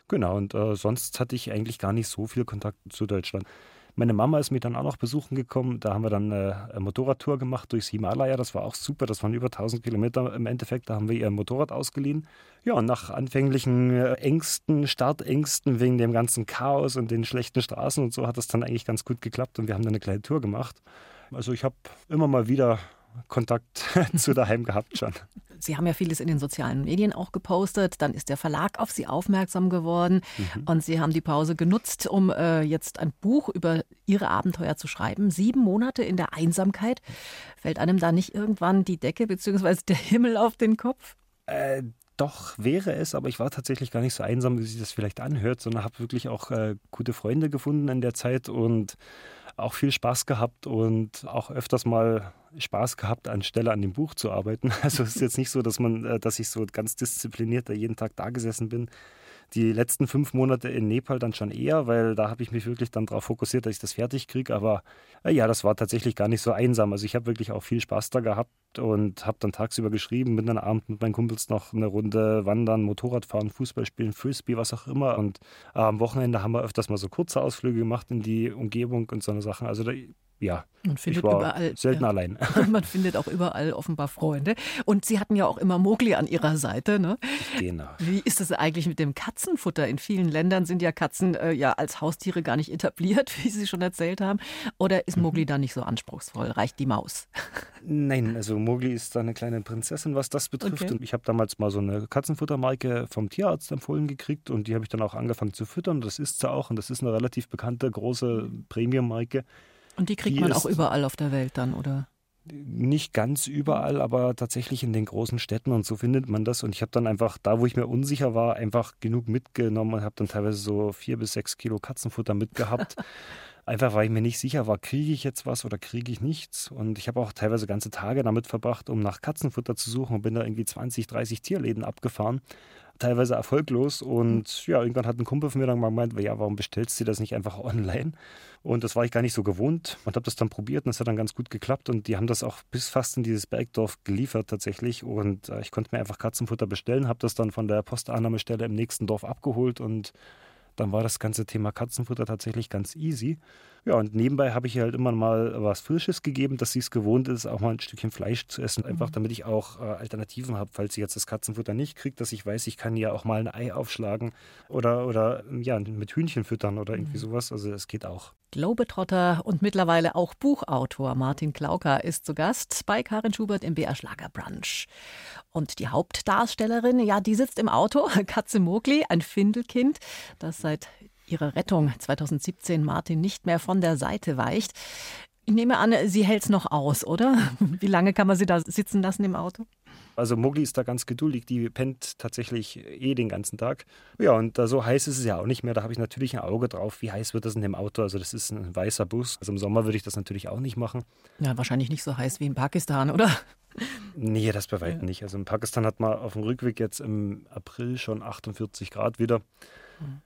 Genau, und äh, sonst hatte ich eigentlich gar nicht so viel Kontakt zu Deutschland. Meine Mama ist mir dann auch noch besuchen gekommen. Da haben wir dann eine Motorradtour gemacht durchs Himalaya. Das war auch super. Das waren über 1000 Kilometer im Endeffekt. Da haben wir ihr Motorrad ausgeliehen. Ja, und nach anfänglichen äh, Ängsten, Startängsten wegen dem ganzen Chaos und den schlechten Straßen und so hat das dann eigentlich ganz gut geklappt und wir haben dann eine kleine Tour gemacht. Also ich habe immer mal wieder Kontakt zu daheim gehabt schon. Sie haben ja vieles in den sozialen Medien auch gepostet. Dann ist der Verlag auf Sie aufmerksam geworden mhm. und Sie haben die Pause genutzt, um äh, jetzt ein Buch über Ihre Abenteuer zu schreiben. Sieben Monate in der Einsamkeit. Fällt einem da nicht irgendwann die Decke bzw. der Himmel auf den Kopf? Äh, doch wäre es, aber ich war tatsächlich gar nicht so einsam, wie sich das vielleicht anhört, sondern habe wirklich auch äh, gute Freunde gefunden in der Zeit und auch viel Spaß gehabt und auch öfters mal Spaß gehabt, anstelle an dem Buch zu arbeiten. Also es ist jetzt nicht so, dass man, äh, dass ich so ganz diszipliniert da jeden Tag da gesessen bin. Die letzten fünf Monate in Nepal dann schon eher, weil da habe ich mich wirklich dann darauf fokussiert, dass ich das fertig kriege. Aber äh, ja, das war tatsächlich gar nicht so einsam. Also ich habe wirklich auch viel Spaß da gehabt und habe dann tagsüber geschrieben, bin dann abends mit meinen Kumpels noch eine Runde wandern, Motorrad fahren, Fußball spielen, Frisbee, was auch immer. Und äh, am Wochenende haben wir öfters mal so kurze Ausflüge gemacht in die Umgebung und so eine Sachen. Also da, ja, man findet überall, selten ja. allein. Man findet auch überall offenbar Freunde. Und Sie hatten ja auch immer Mogli an Ihrer Seite. Ne? Genau. Wie ist es eigentlich mit dem Katzenfutter? In vielen Ländern sind ja Katzen äh, ja als Haustiere gar nicht etabliert, wie Sie schon erzählt haben. Oder ist Mogli mhm. da nicht so anspruchsvoll? Reicht die Maus? Nein, also Mogli ist da eine kleine Prinzessin, was das betrifft. Okay. Und ich habe damals mal so eine Katzenfuttermarke vom Tierarzt empfohlen gekriegt und die habe ich dann auch angefangen zu füttern. Das ist sie auch und das ist eine relativ bekannte große Premium-Marke. Und die kriegt die man auch überall auf der Welt dann, oder? Nicht ganz überall, aber tatsächlich in den großen Städten und so findet man das. Und ich habe dann einfach, da wo ich mir unsicher war, einfach genug mitgenommen und habe dann teilweise so vier bis sechs Kilo Katzenfutter mitgehabt. einfach weil ich mir nicht sicher war, kriege ich jetzt was oder kriege ich nichts. Und ich habe auch teilweise ganze Tage damit verbracht, um nach Katzenfutter zu suchen und bin da irgendwie 20, 30 Tierläden abgefahren teilweise erfolglos. Und ja, irgendwann hat ein Kumpel von mir dann mal gemeint, ja, warum bestellst du das nicht einfach online? Und das war ich gar nicht so gewohnt und habe das dann probiert und es hat dann ganz gut geklappt. Und die haben das auch bis fast in dieses Bergdorf geliefert tatsächlich. Und äh, ich konnte mir einfach Katzenfutter bestellen, habe das dann von der Postannahmestelle im nächsten Dorf abgeholt und dann war das ganze Thema Katzenfutter tatsächlich ganz easy. Ja, und nebenbei habe ich ihr halt immer mal was Frisches gegeben, dass sie es gewohnt ist, auch mal ein Stückchen Fleisch zu essen, einfach mhm. damit ich auch äh, Alternativen habe, falls sie jetzt das Katzenfutter nicht kriegt, dass ich weiß, ich kann ihr auch mal ein Ei aufschlagen oder, oder ja, mit Hühnchen füttern oder irgendwie mhm. sowas. Also es geht auch. Globetrotter und mittlerweile auch Buchautor Martin Klauker ist zu Gast bei Karin Schubert im BR Schlager Brunch. Und die Hauptdarstellerin, ja, die sitzt im Auto, Katze Mogli, ein Findelkind, das seit ihrer Rettung 2017 Martin nicht mehr von der Seite weicht. Ich nehme an, sie hält es noch aus, oder? Wie lange kann man sie da sitzen lassen im Auto? Also Mogli ist da ganz geduldig, die pennt tatsächlich eh den ganzen Tag. Ja, und da so heiß ist es ja auch nicht mehr. Da habe ich natürlich ein Auge drauf, wie heiß wird das in dem Auto. Also das ist ein weißer Bus. Also im Sommer würde ich das natürlich auch nicht machen. Ja, wahrscheinlich nicht so heiß wie in Pakistan, oder? Nee, das bei weitem ja. nicht. Also in Pakistan hat man auf dem Rückweg jetzt im April schon 48 Grad wieder.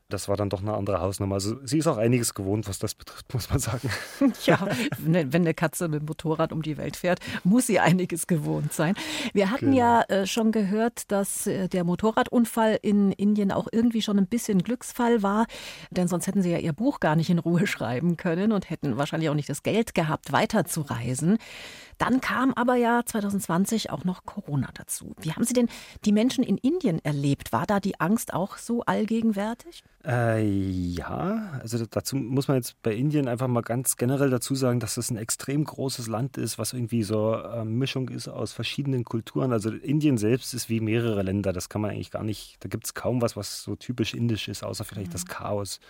Das war dann doch eine andere Hausnummer. Also sie ist auch einiges gewohnt, was das betrifft, muss man sagen. Ja, wenn eine Katze mit dem Motorrad um die Welt fährt, muss sie einiges gewohnt sein. Wir hatten genau. ja äh, schon gehört, dass äh, der Motorradunfall in Indien auch irgendwie schon ein bisschen Glücksfall war, denn sonst hätten sie ja ihr Buch gar nicht in Ruhe schreiben können und hätten wahrscheinlich auch nicht das Geld gehabt, weiterzureisen. Dann kam aber ja 2020 auch noch Corona dazu. Wie haben Sie denn die Menschen in Indien erlebt? War da die Angst auch so allgegenwärtig? Äh, ja, also dazu muss man jetzt bei Indien einfach mal ganz generell dazu sagen, dass es ein extrem großes Land ist, was irgendwie so eine Mischung ist aus verschiedenen Kulturen. Also Indien selbst ist wie mehrere Länder. Das kann man eigentlich gar nicht, da gibt es kaum was, was so typisch indisch ist, außer vielleicht mhm. das Chaos.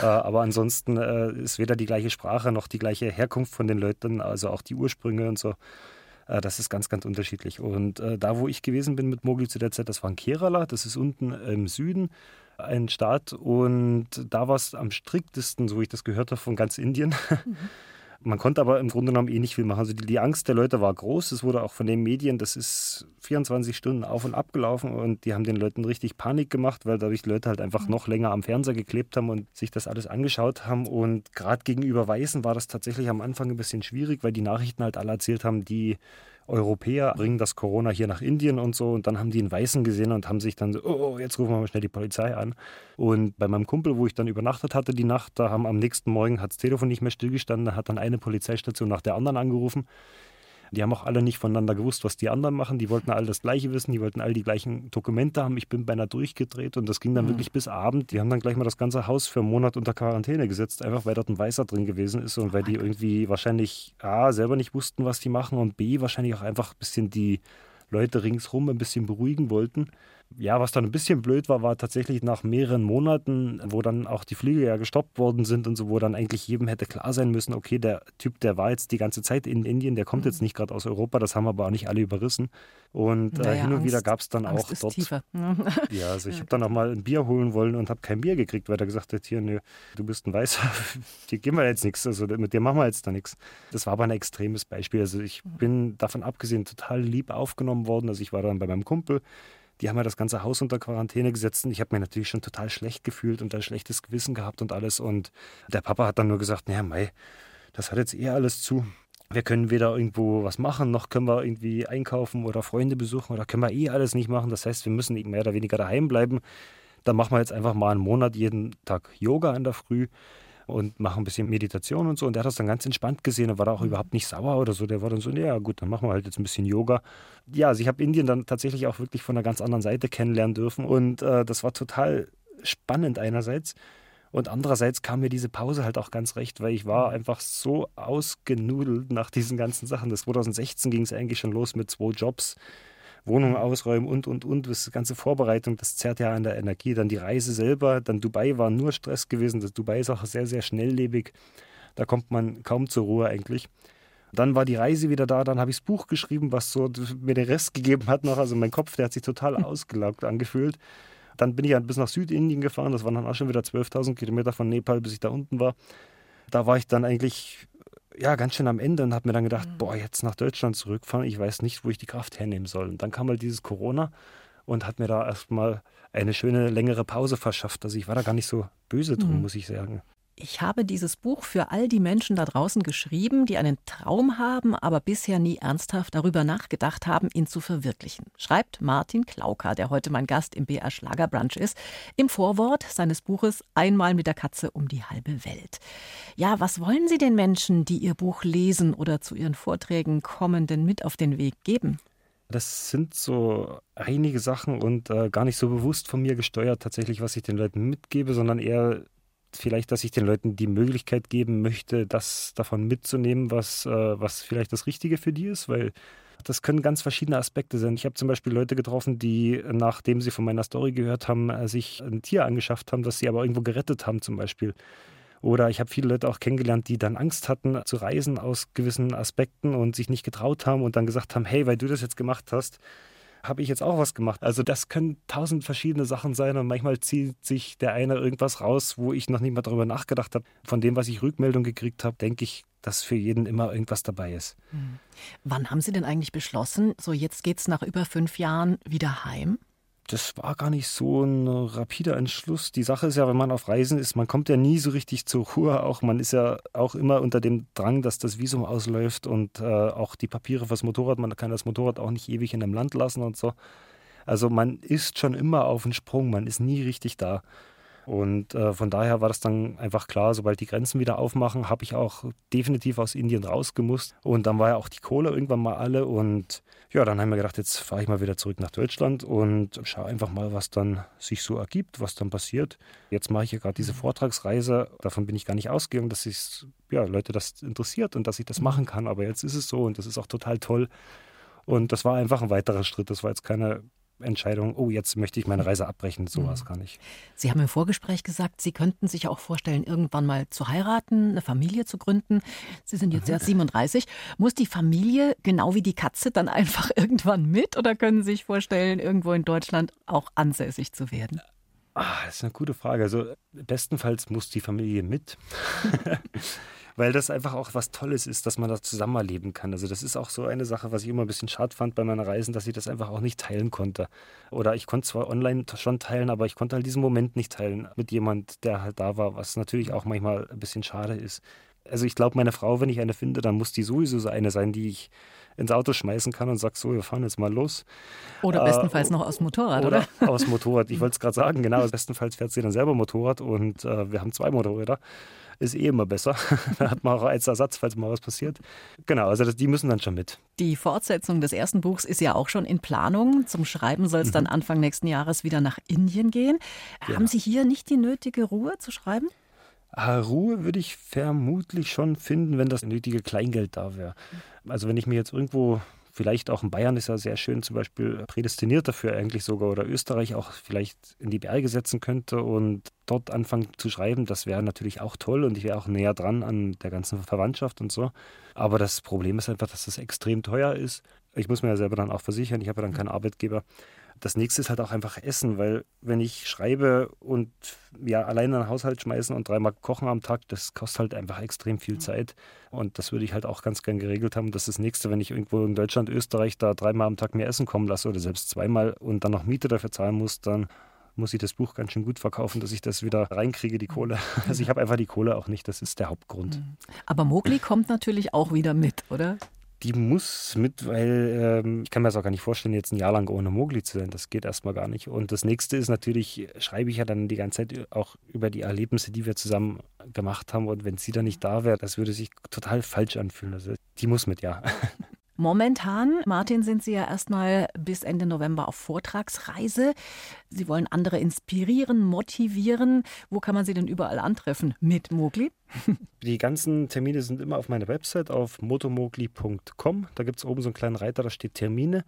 Äh, aber ansonsten äh, ist weder die gleiche Sprache noch die gleiche Herkunft von den Leuten, also auch die Ursprünge und so. Äh, das ist ganz, ganz unterschiedlich. Und äh, da, wo ich gewesen bin mit Mogli zu der Zeit, das war in Kerala, das ist unten im Süden ein Staat. Und da war es am striktesten, so wie ich das gehört habe, von ganz Indien. Mhm. Man konnte aber im Grunde genommen eh nicht viel machen. Also die, die Angst der Leute war groß. Es wurde auch von den Medien, das ist 24 Stunden auf und ab gelaufen und die haben den Leuten richtig Panik gemacht, weil dadurch die Leute halt einfach noch länger am Fernseher geklebt haben und sich das alles angeschaut haben. Und gerade gegenüber Weißen war das tatsächlich am Anfang ein bisschen schwierig, weil die Nachrichten halt alle erzählt haben, die Europäer bringen das Corona hier nach Indien und so. Und dann haben die einen Weißen gesehen und haben sich dann so, oh, jetzt rufen wir mal schnell die Polizei an. Und bei meinem Kumpel, wo ich dann übernachtet hatte die Nacht, da haben am nächsten Morgen hat das Telefon nicht mehr stillgestanden, da hat dann eine Polizeistation nach der anderen angerufen. Die haben auch alle nicht voneinander gewusst, was die anderen machen. Die wollten alle das Gleiche wissen, die wollten all die gleichen Dokumente haben. Ich bin beinahe durchgedreht und das ging dann mhm. wirklich bis Abend. Die haben dann gleich mal das ganze Haus für einen Monat unter Quarantäne gesetzt, einfach weil dort ein Weißer drin gewesen ist und weil die irgendwie wahrscheinlich A, selber nicht wussten, was die machen und B, wahrscheinlich auch einfach ein bisschen die Leute ringsherum ein bisschen beruhigen wollten. Ja, was dann ein bisschen blöd war, war tatsächlich nach mehreren Monaten, wo dann auch die Flüge ja gestoppt worden sind und so, wo dann eigentlich jedem hätte klar sein müssen, okay, der Typ, der war jetzt die ganze Zeit in Indien, der kommt mhm. jetzt nicht gerade aus Europa, das haben aber auch nicht alle überrissen. Und naja, äh, hin und Angst, wieder gab es dann Angst auch dort. Tiefer. ja, also ich habe dann auch mal ein Bier holen wollen und habe kein Bier gekriegt, weil er gesagt hat, hier, nö, du bist ein Weißer, dir geben wir jetzt nichts, also mit dir machen wir jetzt da nichts. Das war aber ein extremes Beispiel. Also ich mhm. bin davon abgesehen total lieb aufgenommen worden. Also ich war dann bei meinem Kumpel, die haben ja das ganze Haus unter Quarantäne gesetzt und ich habe mir natürlich schon total schlecht gefühlt und ein schlechtes Gewissen gehabt und alles. Und der Papa hat dann nur gesagt, naja, Mai, das hat jetzt eh alles zu. Wir können weder irgendwo was machen, noch können wir irgendwie einkaufen oder Freunde besuchen oder können wir eh alles nicht machen. Das heißt, wir müssen mehr oder weniger daheim bleiben. Dann machen wir jetzt einfach mal einen Monat jeden Tag Yoga in der Früh und mache ein bisschen Meditation und so. Und der hat das dann ganz entspannt gesehen und war da auch mhm. überhaupt nicht sauer oder so. Der war dann so, ja gut, dann machen wir halt jetzt ein bisschen Yoga. Ja, also ich habe Indien dann tatsächlich auch wirklich von einer ganz anderen Seite kennenlernen dürfen und äh, das war total spannend einerseits. Und andererseits kam mir diese Pause halt auch ganz recht, weil ich war mhm. einfach so ausgenudelt nach diesen ganzen Sachen. Das 2016 ging es eigentlich schon los mit zwei Jobs Wohnung ausräumen und, und, und. Das ganze Vorbereitung, das zerrt ja an der Energie. Dann die Reise selber, dann Dubai war nur Stress gewesen. Das Dubai ist auch sehr, sehr schnelllebig. Da kommt man kaum zur Ruhe eigentlich. Dann war die Reise wieder da, dann habe ich das Buch geschrieben, was so mir den Rest gegeben hat noch. Also mein Kopf, der hat sich total ausgelaugt angefühlt. Dann bin ich bis nach Südindien gefahren, das waren dann auch schon wieder 12.000 Kilometer von Nepal, bis ich da unten war. Da war ich dann eigentlich ja, ganz schön am Ende und habe mir dann gedacht, mhm. boah, jetzt nach Deutschland zurückfahren, ich weiß nicht, wo ich die Kraft hernehmen soll. Und dann kam halt dieses Corona und hat mir da erstmal eine schöne längere Pause verschafft. Also ich war da gar nicht so böse drum, mhm. muss ich sagen. Ich habe dieses Buch für all die Menschen da draußen geschrieben, die einen Traum haben, aber bisher nie ernsthaft darüber nachgedacht haben, ihn zu verwirklichen. Schreibt Martin Klauka, der heute mein Gast im BR Schlagerbrunch ist, im Vorwort seines Buches Einmal mit der Katze um die halbe Welt. Ja, was wollen Sie den Menschen, die Ihr Buch lesen oder zu Ihren Vorträgen kommen, denn mit auf den Weg geben? Das sind so einige Sachen und äh, gar nicht so bewusst von mir gesteuert, tatsächlich, was ich den Leuten mitgebe, sondern eher vielleicht, dass ich den Leuten die Möglichkeit geben möchte, das davon mitzunehmen, was, äh, was vielleicht das Richtige für die ist, weil das können ganz verschiedene Aspekte sein. Ich habe zum Beispiel Leute getroffen, die, nachdem sie von meiner Story gehört haben, äh, sich ein Tier angeschafft haben, das sie aber irgendwo gerettet haben, zum Beispiel. Oder ich habe viele Leute auch kennengelernt, die dann Angst hatten zu reisen aus gewissen Aspekten und sich nicht getraut haben und dann gesagt haben, hey, weil du das jetzt gemacht hast, habe ich jetzt auch was gemacht. Also das können tausend verschiedene Sachen sein und manchmal zieht sich der eine irgendwas raus, wo ich noch nicht mal darüber nachgedacht habe. Von dem, was ich Rückmeldung gekriegt habe, denke ich, dass für jeden immer irgendwas dabei ist. Hm. Wann haben Sie denn eigentlich beschlossen, so jetzt geht es nach über fünf Jahren wieder heim? Das war gar nicht so ein rapider Entschluss. Die Sache ist ja, wenn man auf Reisen ist, man kommt ja nie so richtig zur Ruhe. Auch man ist ja auch immer unter dem Drang, dass das Visum ausläuft und äh, auch die Papiere fürs Motorrad. Man kann das Motorrad auch nicht ewig in einem Land lassen und so. Also man ist schon immer auf dem Sprung, man ist nie richtig da. Und äh, von daher war das dann einfach klar, sobald die Grenzen wieder aufmachen, habe ich auch definitiv aus Indien rausgemusst. Und dann war ja auch die Kohle irgendwann mal alle. Und ja, dann haben wir gedacht, jetzt fahre ich mal wieder zurück nach Deutschland und schaue einfach mal, was dann sich so ergibt, was dann passiert. Jetzt mache ich ja gerade diese mhm. Vortragsreise. Davon bin ich gar nicht ausgegangen, dass sich ja, Leute das interessiert und dass ich das machen kann. Aber jetzt ist es so und das ist auch total toll. Und das war einfach ein weiterer Schritt. Das war jetzt keine Entscheidung, oh, jetzt möchte ich meine Reise abbrechen, sowas mhm. gar nicht. Sie haben im Vorgespräch gesagt, Sie könnten sich auch vorstellen, irgendwann mal zu heiraten, eine Familie zu gründen. Sie sind jetzt mhm. erst 37. Muss die Familie, genau wie die Katze, dann einfach irgendwann mit oder können Sie sich vorstellen, irgendwo in Deutschland auch ansässig zu werden? Ah, das ist eine gute Frage. Also bestenfalls muss die Familie mit. weil das einfach auch was Tolles ist, dass man da zusammen erleben kann. Also das ist auch so eine Sache, was ich immer ein bisschen schade fand bei meinen Reisen, dass ich das einfach auch nicht teilen konnte. Oder ich konnte zwar online schon teilen, aber ich konnte halt diesen Moment nicht teilen mit jemand, der halt da war, was natürlich auch manchmal ein bisschen schade ist. Also ich glaube, meine Frau, wenn ich eine finde, dann muss die sowieso so eine sein, die ich ins Auto schmeißen kann und sage, so, wir fahren jetzt mal los. Oder äh, bestenfalls noch aus Motorrad, oder? Oder aus Motorrad. Ich wollte es gerade sagen, genau. Bestenfalls fährt sie dann selber Motorrad und äh, wir haben zwei Motorräder. Ist eh immer besser. da hat man auch als Ersatz, falls mal was passiert. Genau, also das, die müssen dann schon mit. Die Fortsetzung des ersten Buchs ist ja auch schon in Planung. Zum Schreiben soll es mhm. dann Anfang nächsten Jahres wieder nach Indien gehen. Ja. Haben Sie hier nicht die nötige Ruhe zu schreiben? Ah, Ruhe würde ich vermutlich schon finden, wenn das nötige Kleingeld da wäre. Also wenn ich mir jetzt irgendwo, vielleicht auch in Bayern ist ja sehr schön, zum Beispiel prädestiniert dafür eigentlich sogar, oder Österreich auch vielleicht in die Berge setzen könnte und dort anfangen zu schreiben, das wäre natürlich auch toll und ich wäre auch näher dran an der ganzen Verwandtschaft und so. Aber das Problem ist einfach, dass das extrem teuer ist. Ich muss mir ja selber dann auch versichern, ich habe ja dann keinen Arbeitgeber. Das nächste ist halt auch einfach Essen, weil wenn ich schreibe und ja alleine einen Haushalt schmeißen und dreimal kochen am Tag, das kostet halt einfach extrem viel Zeit. Und das würde ich halt auch ganz gern geregelt haben. Das ist das nächste, wenn ich irgendwo in Deutschland, Österreich da dreimal am Tag mehr Essen kommen lasse oder selbst zweimal und dann noch Miete dafür zahlen muss, dann muss ich das Buch ganz schön gut verkaufen, dass ich das wieder reinkriege, die Kohle. Also ich habe einfach die Kohle auch nicht, das ist der Hauptgrund. Aber Mogli kommt natürlich auch wieder mit, oder? Die muss mit, weil ähm, ich kann mir das auch gar nicht vorstellen, jetzt ein Jahr lang ohne Mogli zu sein. Das geht erstmal gar nicht. Und das nächste ist natürlich, schreibe ich ja dann die ganze Zeit auch über die Erlebnisse, die wir zusammen gemacht haben. Und wenn sie dann nicht da wäre, das würde sich total falsch anfühlen. Also die muss mit, ja. Momentan, Martin, sind Sie ja erstmal bis Ende November auf Vortragsreise. Sie wollen andere inspirieren, motivieren. Wo kann man Sie denn überall antreffen mit Mogli? Die ganzen Termine sind immer auf meiner Website auf motomogli.com. Da gibt es oben so einen kleinen Reiter, da steht Termine.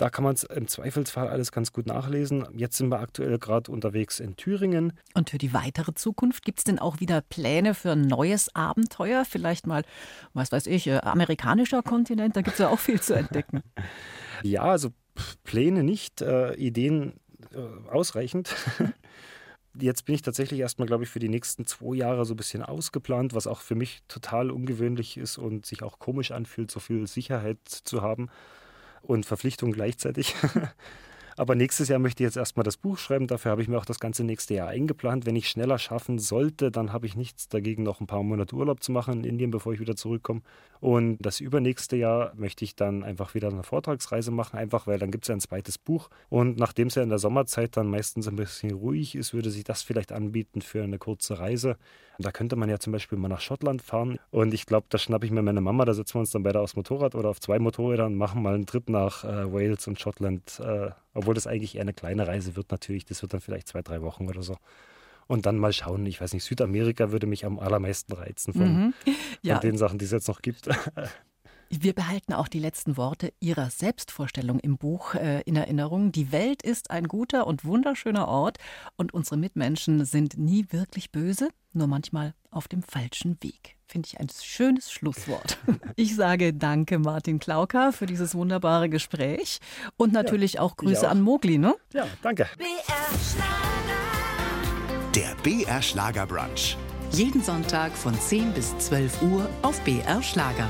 Da kann man es im Zweifelsfall alles ganz gut nachlesen. Jetzt sind wir aktuell gerade unterwegs in Thüringen. Und für die weitere Zukunft gibt es denn auch wieder Pläne für ein neues Abenteuer? Vielleicht mal, was weiß ich, äh, amerikanischer Kontinent? Da gibt es ja auch viel zu entdecken. ja, also Pläne nicht, äh, Ideen äh, ausreichend. Jetzt bin ich tatsächlich erstmal, glaube ich, für die nächsten zwei Jahre so ein bisschen ausgeplant, was auch für mich total ungewöhnlich ist und sich auch komisch anfühlt, so viel Sicherheit zu haben und Verpflichtung gleichzeitig. Aber nächstes Jahr möchte ich jetzt erstmal das Buch schreiben. Dafür habe ich mir auch das ganze nächste Jahr eingeplant. Wenn ich schneller schaffen sollte, dann habe ich nichts dagegen, noch ein paar Monate Urlaub zu machen in Indien, bevor ich wieder zurückkomme. Und das übernächste Jahr möchte ich dann einfach wieder eine Vortragsreise machen, einfach weil dann gibt es ja ein zweites Buch. Und nachdem es ja in der Sommerzeit dann meistens ein bisschen ruhig ist, würde sich das vielleicht anbieten für eine kurze Reise. Da könnte man ja zum Beispiel mal nach Schottland fahren. Und ich glaube, da schnappe ich mir meine Mama, da setzen wir uns dann beide aufs Motorrad oder auf zwei Motorrädern und machen mal einen Trip nach äh, Wales und Schottland. Äh, obwohl das eigentlich eher eine kleine Reise wird natürlich. Das wird dann vielleicht zwei, drei Wochen oder so. Und dann mal schauen, ich weiß nicht, Südamerika würde mich am allermeisten reizen von, mhm. ja. von den Sachen, die es jetzt noch gibt. Wir behalten auch die letzten Worte Ihrer Selbstvorstellung im Buch äh, in Erinnerung. Die Welt ist ein guter und wunderschöner Ort und unsere Mitmenschen sind nie wirklich böse, nur manchmal auf dem falschen Weg. Finde ich ein schönes Schlusswort. Ich sage danke, Martin Klauker, für dieses wunderbare Gespräch und natürlich ja, auch Grüße auch. an Mogli, ne? Ja, danke. Der BR Schlager Brunch. Jeden Sonntag von 10 bis 12 Uhr auf BR Schlager.